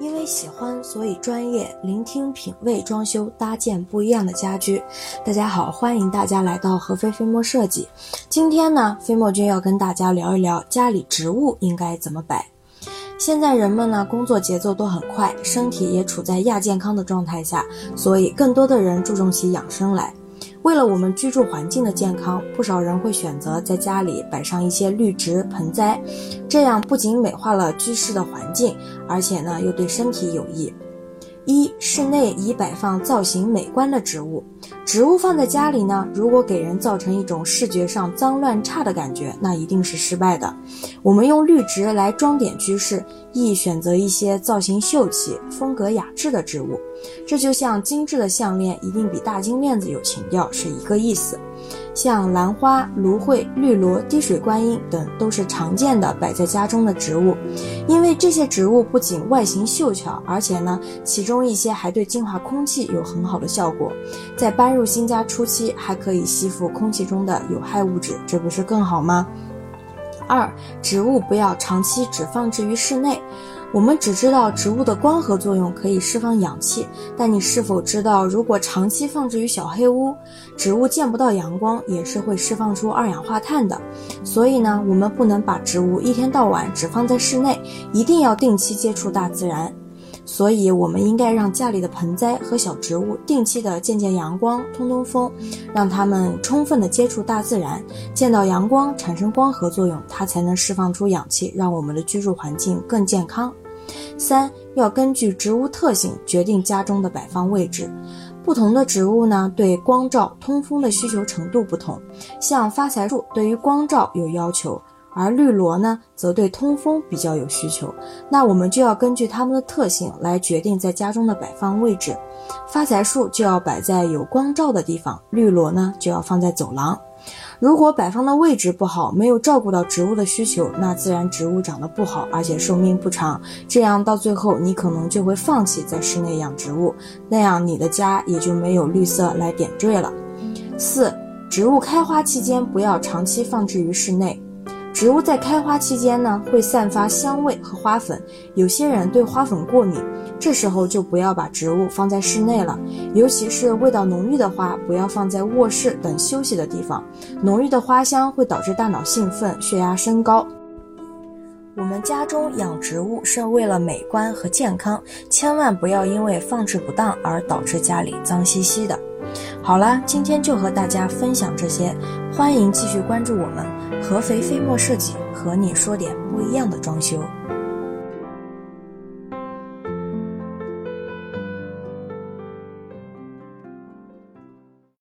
因为喜欢，所以专业。聆听品味装修，搭建不一样的家居。大家好，欢迎大家来到合肥飞墨设计。今天呢，飞墨君要跟大家聊一聊家里植物应该怎么摆。现在人们呢，工作节奏都很快，身体也处在亚健康的状态下，所以更多的人注重起养生来。为了我们居住环境的健康，不少人会选择在家里摆上一些绿植盆栽，这样不仅美化了居室的环境，而且呢又对身体有益。一、室内宜摆放造型美观的植物。植物放在家里呢，如果给人造成一种视觉上脏乱差的感觉，那一定是失败的。我们用绿植来装点居室，宜选择一些造型秀气、风格雅致的植物。这就像精致的项链一定比大金链子有情调是一个意思。像兰花、芦荟、绿萝、滴水观音等都是常见的摆在家中的植物，因为这些植物不仅外形秀巧，而且呢，其中一些还对净化空气有很好的效果。在搬入新家初期，还可以吸附空气中的有害物质，这不是更好吗？二、植物不要长期只放置于室内。我们只知道植物的光合作用可以释放氧气，但你是否知道，如果长期放置于小黑屋，植物见不到阳光，也是会释放出二氧化碳的。所以呢，我们不能把植物一天到晚只放在室内，一定要定期接触大自然。所以，我们应该让家里的盆栽和小植物定期的见见阳光、通通风，让它们充分的接触大自然，见到阳光产生光合作用，它才能释放出氧气，让我们的居住环境更健康。三要根据植物特性决定家中的摆放位置，不同的植物呢，对光照、通风的需求程度不同。像发财树对于光照有要求，而绿萝呢，则对通风比较有需求。那我们就要根据它们的特性来决定在家中的摆放位置。发财树就要摆在有光照的地方，绿萝呢就要放在走廊。如果摆放的位置不好，没有照顾到植物的需求，那自然植物长得不好，而且寿命不长。这样到最后，你可能就会放弃在室内养植物，那样你的家也就没有绿色来点缀了。四、植物开花期间不要长期放置于室内。植物在开花期间呢，会散发香味和花粉，有些人对花粉过敏，这时候就不要把植物放在室内了，尤其是味道浓郁的花，不要放在卧室等休息的地方，浓郁的花香会导致大脑兴奋，血压升高。我们家中养植物是为了美观和健康，千万不要因为放置不当而导致家里脏兮兮的。好了，今天就和大家分享这些，欢迎继续关注我们合肥飞墨设计，和你说点不一样的装修。